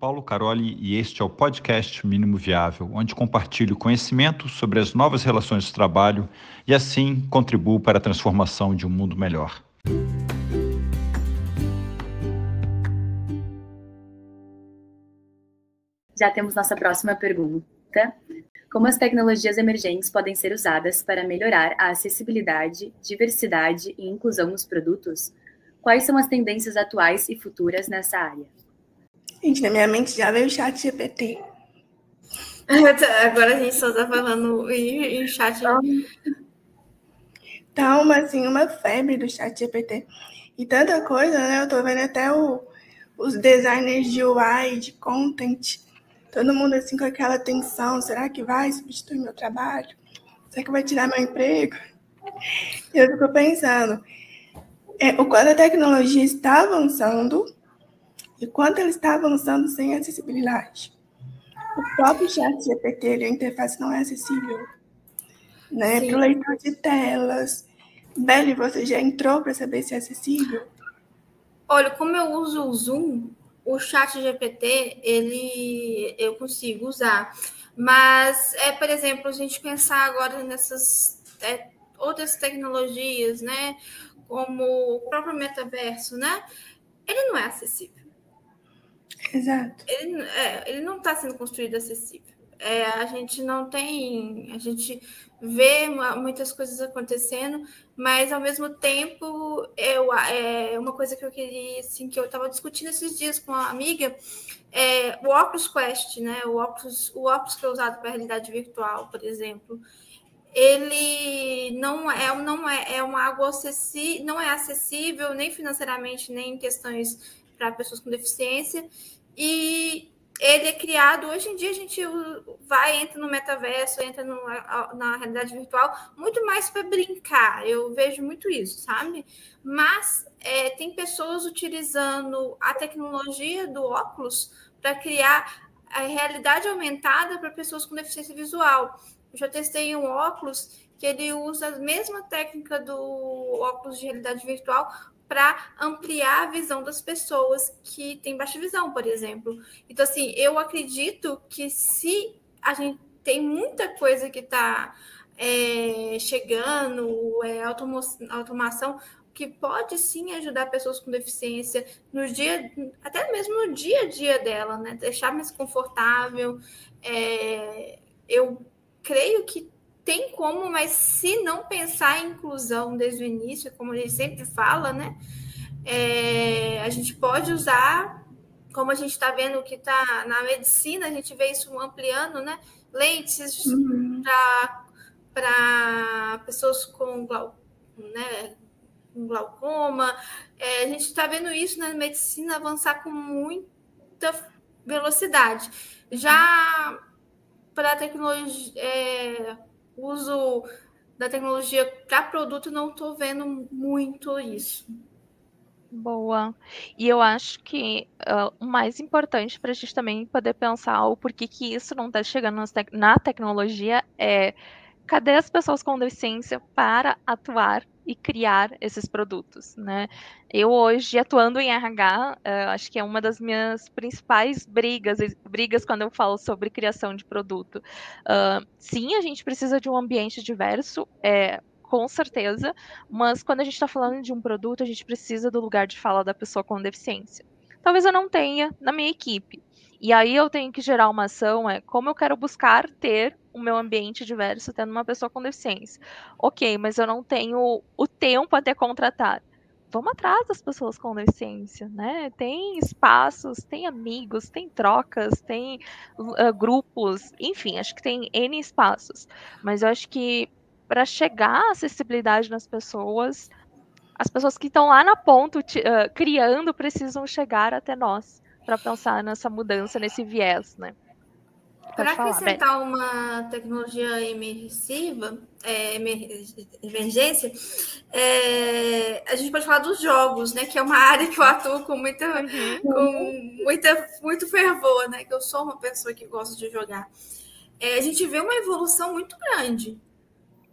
Paulo Caroli e este é o podcast Mínimo Viável, onde compartilho conhecimento sobre as novas relações de trabalho e assim contribuo para a transformação de um mundo melhor. Já temos nossa próxima pergunta. Como as tecnologias emergentes podem ser usadas para melhorar a acessibilidade, diversidade e inclusão nos produtos? Quais são as tendências atuais e futuras nessa área? Gente, na minha mente já veio o chat GPT. Agora a gente só está falando em, em chat. Tá uma, assim, uma febre do chat GPT. E tanta coisa, né? Eu tô vendo até o, os designers de UI, de content, todo mundo assim com aquela tensão. Será que vai substituir meu trabalho? Será que vai tirar meu emprego? E eu fico pensando, é, o quanto a tecnologia está avançando e quanto ela está avançando sem acessibilidade. O próprio chat GPT, a interface não é acessível né, para o leitor de telas. Beli, você já entrou para saber se é acessível? Olha, como eu uso o Zoom, o chat GPT, ele eu consigo usar. Mas, é, por exemplo, a gente pensar agora nessas é, outras tecnologias, né? Como o próprio metaverso, né? Ele não é acessível. Exato. Ele, é, ele não está sendo construído acessível. É, a gente não tem, a gente vê muitas coisas acontecendo, mas ao mesmo tempo eu, é uma coisa que eu queria, assim, que eu estava discutindo esses dias com uma amiga, é o Oculus Quest, né? O Oculus, o óculos que é usado para realidade virtual, por exemplo, ele não é, não é, é uma água acessível, não é acessível nem financeiramente, nem em questões para pessoas com deficiência. E ele é criado, hoje em dia a gente vai, entra no metaverso, entra no, na realidade virtual, muito mais para brincar. Eu vejo muito isso, sabe? Mas é, tem pessoas utilizando a tecnologia do óculos para criar a realidade aumentada para pessoas com deficiência visual. Eu já testei um óculos que ele usa a mesma técnica do óculos de realidade virtual para ampliar a visão das pessoas que têm baixa visão, por exemplo. Então, assim, eu acredito que se a gente tem muita coisa que está é, chegando, é, automação, que pode sim ajudar pessoas com deficiência no dia, até mesmo no dia a dia dela, né? Deixar mais confortável. É, eu creio que tem como, mas se não pensar em inclusão desde o início, como a gente sempre fala, né? É, a gente pode usar, como a gente está vendo que está na medicina, a gente vê isso ampliando, né? Lentes uhum. para pessoas com, glau, né, com glaucoma. É, a gente está vendo isso na medicina avançar com muita velocidade. Já para a tecnologia. É, uso da tecnologia para produto, não estou vendo muito isso. Boa. E eu acho que uh, o mais importante para a gente também poder pensar o porquê que isso não está chegando na tecnologia é cadê as pessoas com deficiência para atuar e criar esses produtos, né? Eu hoje atuando em RH, uh, eh, acho que é uma das minhas principais brigas, brigas quando eu falo sobre criação de produto. Uh, sim, a gente precisa de um ambiente diverso, é, com certeza, mas quando a gente está falando de um produto, a gente precisa do lugar de fala da pessoa com deficiência. Talvez eu não tenha na minha equipe. E aí eu tenho que gerar uma ação, é como eu quero buscar ter o meu ambiente diverso tendo uma pessoa com deficiência. Ok, mas eu não tenho o tempo até contratar. Vamos atrás das pessoas com deficiência, né? Tem espaços, tem amigos, tem trocas, tem uh, grupos, enfim, acho que tem N espaços. Mas eu acho que para chegar à acessibilidade nas pessoas, as pessoas que estão lá na ponta uh, criando precisam chegar até nós para pensar nessa mudança, nesse viés, né? Para acrescentar uma tecnologia imersiva, é, emergência, é, a gente pode falar dos jogos, né? Que é uma área que eu atuo com muita, uhum. com muita, muito fervor, né? Que eu sou uma pessoa que gosta de jogar. É, a gente vê uma evolução muito grande,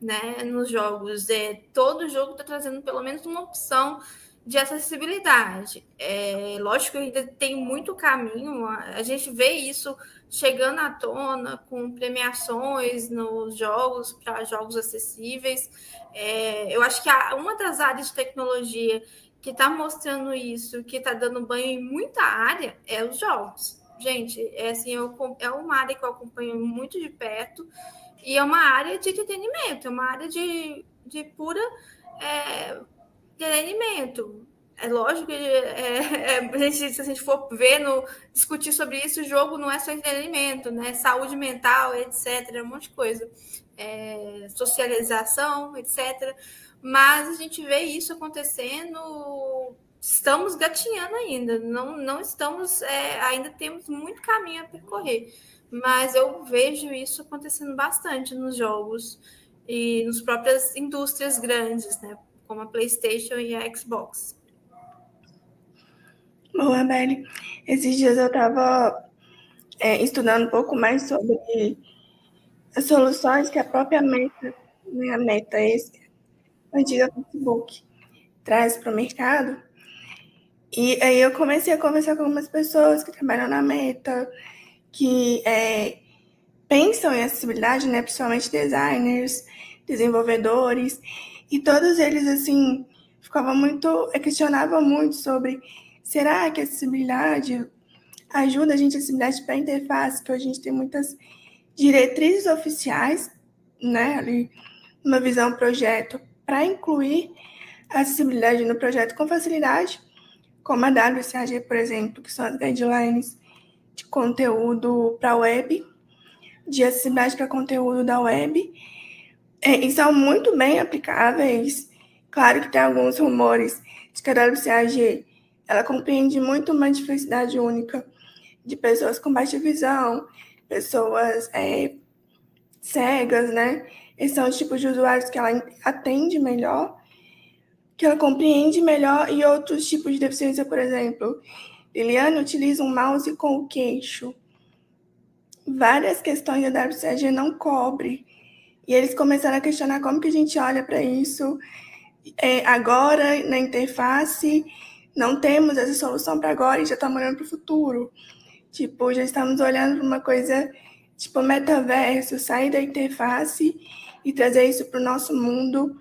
né? Nos jogos. É, todo jogo está trazendo pelo menos uma opção de acessibilidade. É, lógico que ainda tem muito caminho, a gente vê isso chegando à tona com premiações nos jogos, para jogos acessíveis. É, eu acho que uma das áreas de tecnologia que está mostrando isso, que está dando banho em muita área, é os jogos. Gente, é, assim, eu, é uma área que eu acompanho muito de perto e é uma área de entretenimento, é uma área de, de pura é, entretenimento. É lógico que é, é, gente, se a gente for ver, no, discutir sobre isso, o jogo não é só entretenimento, né? Saúde mental, etc., um monte de coisa. É, socialização, etc. Mas a gente vê isso acontecendo, estamos gatinhando ainda, não, não estamos, é, ainda temos muito caminho a percorrer. Mas eu vejo isso acontecendo bastante nos jogos e nas próprias indústrias grandes, né? Como a PlayStation e a Xbox. Boa, Beli. Esses dias eu estava é, estudando um pouco mais sobre as soluções que a própria Meta, né, a Meta, esse, a antiga Facebook, traz para o mercado. E aí eu comecei a conversar com algumas pessoas que trabalham na Meta, que é, pensam em acessibilidade, né, principalmente designers, desenvolvedores, e todos eles, assim, ficavam muito, questionavam muito sobre Será que a acessibilidade ajuda a gente a acessibilidade para a interface? Que a gente tem muitas diretrizes oficiais, né, ali, uma visão projeto, para incluir a acessibilidade no projeto com facilidade, como a WCAG, por exemplo, que são as guidelines de conteúdo para web, de acessibilidade para conteúdo da web, é, e são muito bem aplicáveis. Claro que tem alguns rumores de que a WCAG ela compreende muito uma diversidade única de pessoas com baixa visão, pessoas é, cegas, né? Esses são os tipos de usuários que ela atende melhor, que ela compreende melhor, e outros tipos de deficiência, por exemplo. Liliane utiliza um mouse com o queixo. Várias questões da WCAG não cobre. E eles começaram a questionar como que a gente olha para isso é, agora na interface não temos essa solução para agora e já estamos olhando para o futuro. Tipo, já estamos olhando para uma coisa tipo metaverso, sair da interface e trazer isso para o nosso mundo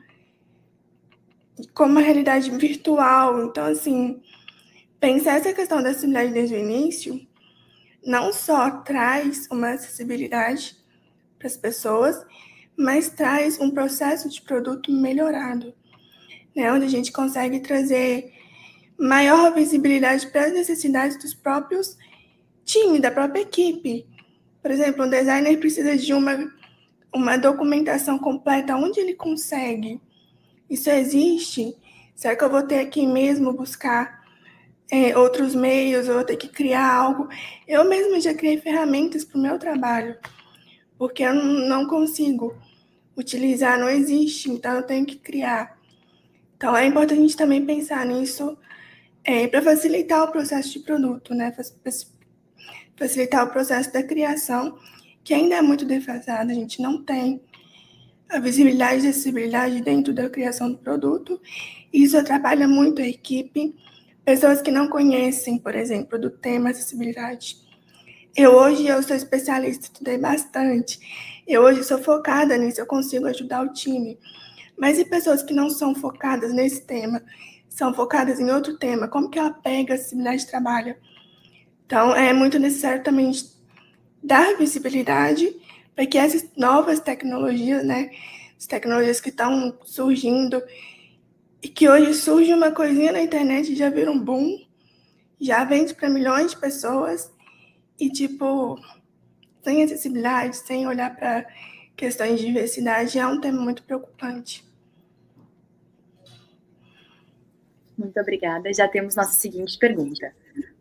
como uma realidade virtual. Então, assim, pensar essa questão da acessibilidade desde o início não só traz uma acessibilidade para as pessoas, mas traz um processo de produto melhorado, né? onde a gente consegue trazer maior visibilidade para as necessidades dos próprios times, da própria equipe. Por exemplo, um designer precisa de uma, uma documentação completa, onde ele consegue? Isso existe? Será que eu vou ter aqui mesmo buscar é, outros meios, eu vou ter que criar algo? Eu mesma já criei ferramentas para o meu trabalho, porque eu não consigo utilizar, não existe, então eu tenho que criar. Então é importante também pensar nisso é, para facilitar o processo de produto, né? Facilitar o processo da criação, que ainda é muito defasado, a gente não tem a visibilidade e acessibilidade dentro da criação do produto. Isso atrapalha muito a equipe. Pessoas que não conhecem, por exemplo, do tema acessibilidade. Eu hoje eu sou especialista, estudei bastante. Eu hoje sou focada nisso, eu consigo ajudar o time. Mas e pessoas que não são focadas nesse tema são focadas em outro tema, como que ela pega a acessibilidade de trabalho. Então, é muito necessário também dar visibilidade para que essas novas tecnologias, né, as tecnologias que estão surgindo e que hoje surge uma coisinha na internet já vira um boom, já vende para milhões de pessoas e, tipo, sem acessibilidade, sem olhar para questões de diversidade, é um tema muito preocupante. Muito obrigada. Já temos nossa seguinte pergunta.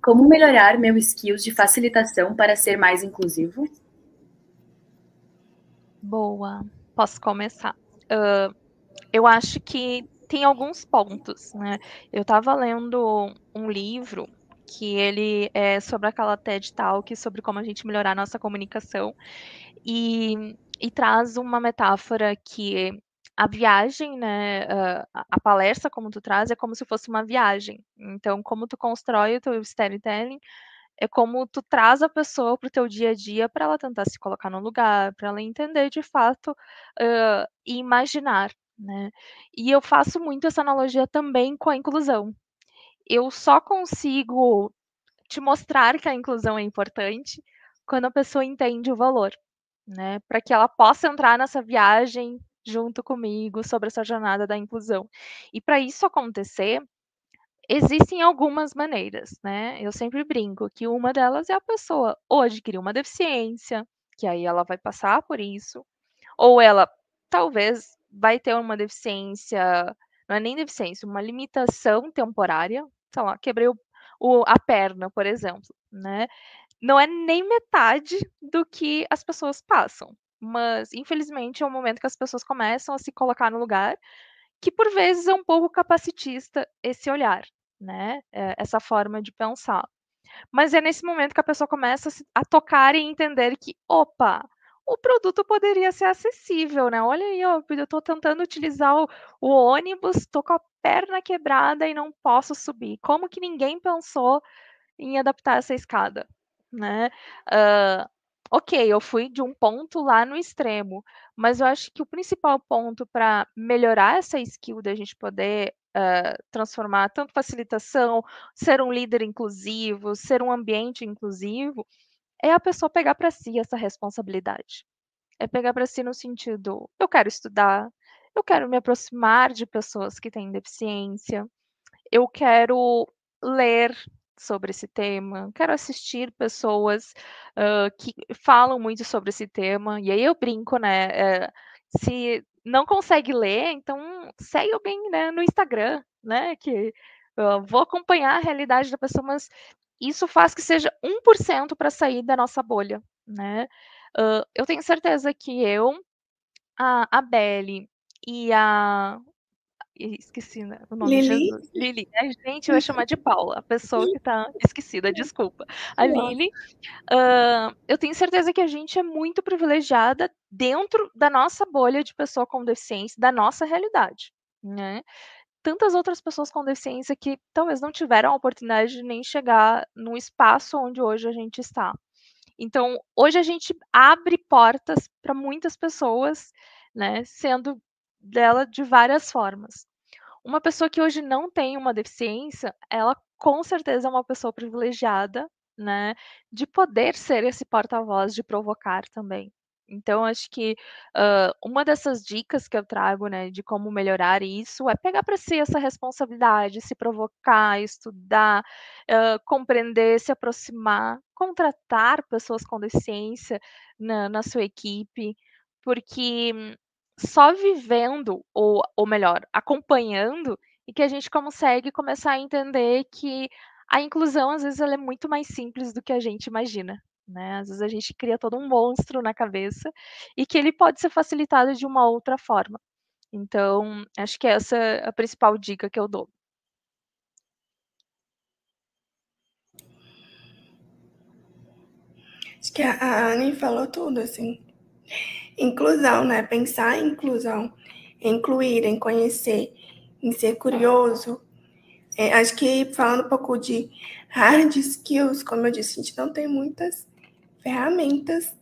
Como melhorar meu skills de facilitação para ser mais inclusivo? Boa. Posso começar. Uh, eu acho que tem alguns pontos, né? Eu estava lendo um livro que ele é sobre aquela TED Talk, sobre como a gente melhorar a nossa comunicação, e, e traz uma metáfora que a viagem, né, a, palestra, como tu traz, é como se fosse uma viagem. Então, como tu constrói o teu storytelling, é como tu traz a pessoa para o teu dia a dia para ela tentar se colocar no lugar, para ela entender de fato uh, e imaginar, né? E eu faço muito essa analogia também com a inclusão. Eu só consigo te mostrar que a inclusão é importante quando a pessoa entende o valor, né? Para que ela possa entrar nessa viagem junto comigo sobre essa jornada da inclusão. E para isso acontecer, existem algumas maneiras, né? Eu sempre brinco que uma delas é a pessoa ou adquirir uma deficiência, que aí ela vai passar por isso, ou ela talvez vai ter uma deficiência, não é nem deficiência, uma limitação temporária, sei lá, quebrei o, o, a perna, por exemplo, né? Não é nem metade do que as pessoas passam, mas infelizmente é o momento que as pessoas começam a se colocar no lugar que por vezes é um pouco capacitista esse olhar, né? É, essa forma de pensar. Mas é nesse momento que a pessoa começa a tocar e entender que, opa, o produto poderia ser acessível, né? Olha aí, ó, eu estou tentando utilizar o, o ônibus, estou com a perna quebrada e não posso subir. Como que ninguém pensou em adaptar essa escada, né? Uh, ok, eu fui de um ponto lá no extremo, mas eu acho que o principal ponto para melhorar essa skill da gente poder uh, transformar tanto facilitação, ser um líder inclusivo, ser um ambiente inclusivo, é a pessoa pegar para si essa responsabilidade. É pegar para si no sentido, eu quero estudar, eu quero me aproximar de pessoas que têm deficiência, eu quero ler sobre esse tema, quero assistir pessoas uh, que falam muito sobre esse tema, e aí eu brinco, né? Uh, se não consegue ler, então segue alguém né, no Instagram, né? Que uh, vou acompanhar a realidade da pessoa, mas isso faz que seja 1% para sair da nossa bolha, né? Uh, eu tenho certeza que eu, a, a Belle e a. Esqueci né, o nome Lili. de Jesus. Lili. A gente vai chamar de Paula, a pessoa que está esquecida, desculpa. A Lili. Uh, eu tenho certeza que a gente é muito privilegiada dentro da nossa bolha de pessoa com deficiência, da nossa realidade. Né? Tantas outras pessoas com deficiência que talvez não tiveram a oportunidade de nem chegar no espaço onde hoje a gente está. Então, hoje a gente abre portas para muitas pessoas, né, sendo dela de várias formas. Uma pessoa que hoje não tem uma deficiência, ela com certeza é uma pessoa privilegiada, né, de poder ser esse porta-voz, de provocar também. Então, acho que uh, uma dessas dicas que eu trago, né, de como melhorar isso é pegar para si essa responsabilidade, se provocar, estudar, uh, compreender, se aproximar, contratar pessoas com deficiência na, na sua equipe, porque só vivendo, ou, ou melhor, acompanhando, e que a gente consegue começar a entender que a inclusão, às vezes, ela é muito mais simples do que a gente imagina né? Às vezes a gente cria todo um monstro na cabeça e que ele pode ser facilitado de uma outra forma. Então, acho que essa é a principal dica que eu dou. Acho que a Anne falou tudo, assim. Inclusão, né? Pensar em inclusão, incluir, em conhecer, em ser curioso. É, acho que falando um pouco de hard skills, como eu disse, a gente não tem muitas ferramentas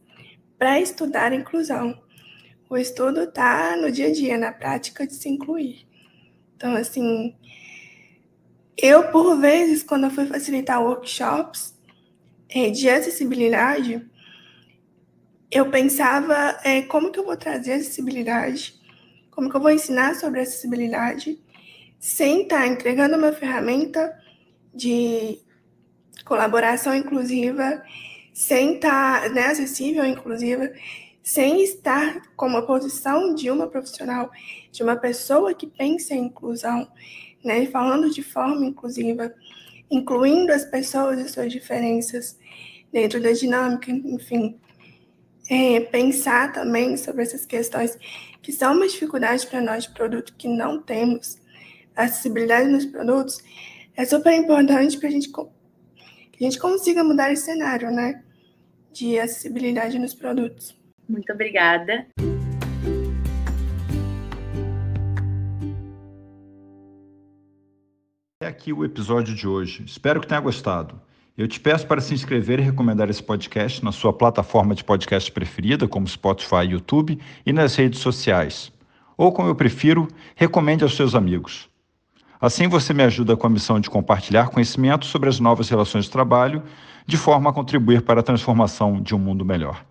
para estudar inclusão. O estudo está no dia a dia, na prática de se incluir. Então, assim, eu, por vezes, quando eu fui facilitar workshops é, de acessibilidade, eu pensava é, como que eu vou trazer acessibilidade, como que eu vou ensinar sobre acessibilidade, sem estar tá entregando uma ferramenta de colaboração inclusiva sem estar tá, né, acessível, inclusive, sem estar como a posição de uma profissional, de uma pessoa que pensa em inclusão, né, falando de forma inclusiva, incluindo as pessoas e suas diferenças dentro da dinâmica, enfim. É, pensar também sobre essas questões que são uma dificuldade para nós de produto que não temos acessibilidade nos produtos, é super importante para a gente a gente consiga mudar esse cenário, né? De acessibilidade nos produtos. Muito obrigada. É aqui o episódio de hoje. Espero que tenha gostado. Eu te peço para se inscrever e recomendar esse podcast na sua plataforma de podcast preferida, como Spotify e YouTube, e nas redes sociais. Ou, como eu prefiro, recomende aos seus amigos. Assim você me ajuda com a missão de compartilhar conhecimento sobre as novas relações de trabalho, de forma a contribuir para a transformação de um mundo melhor.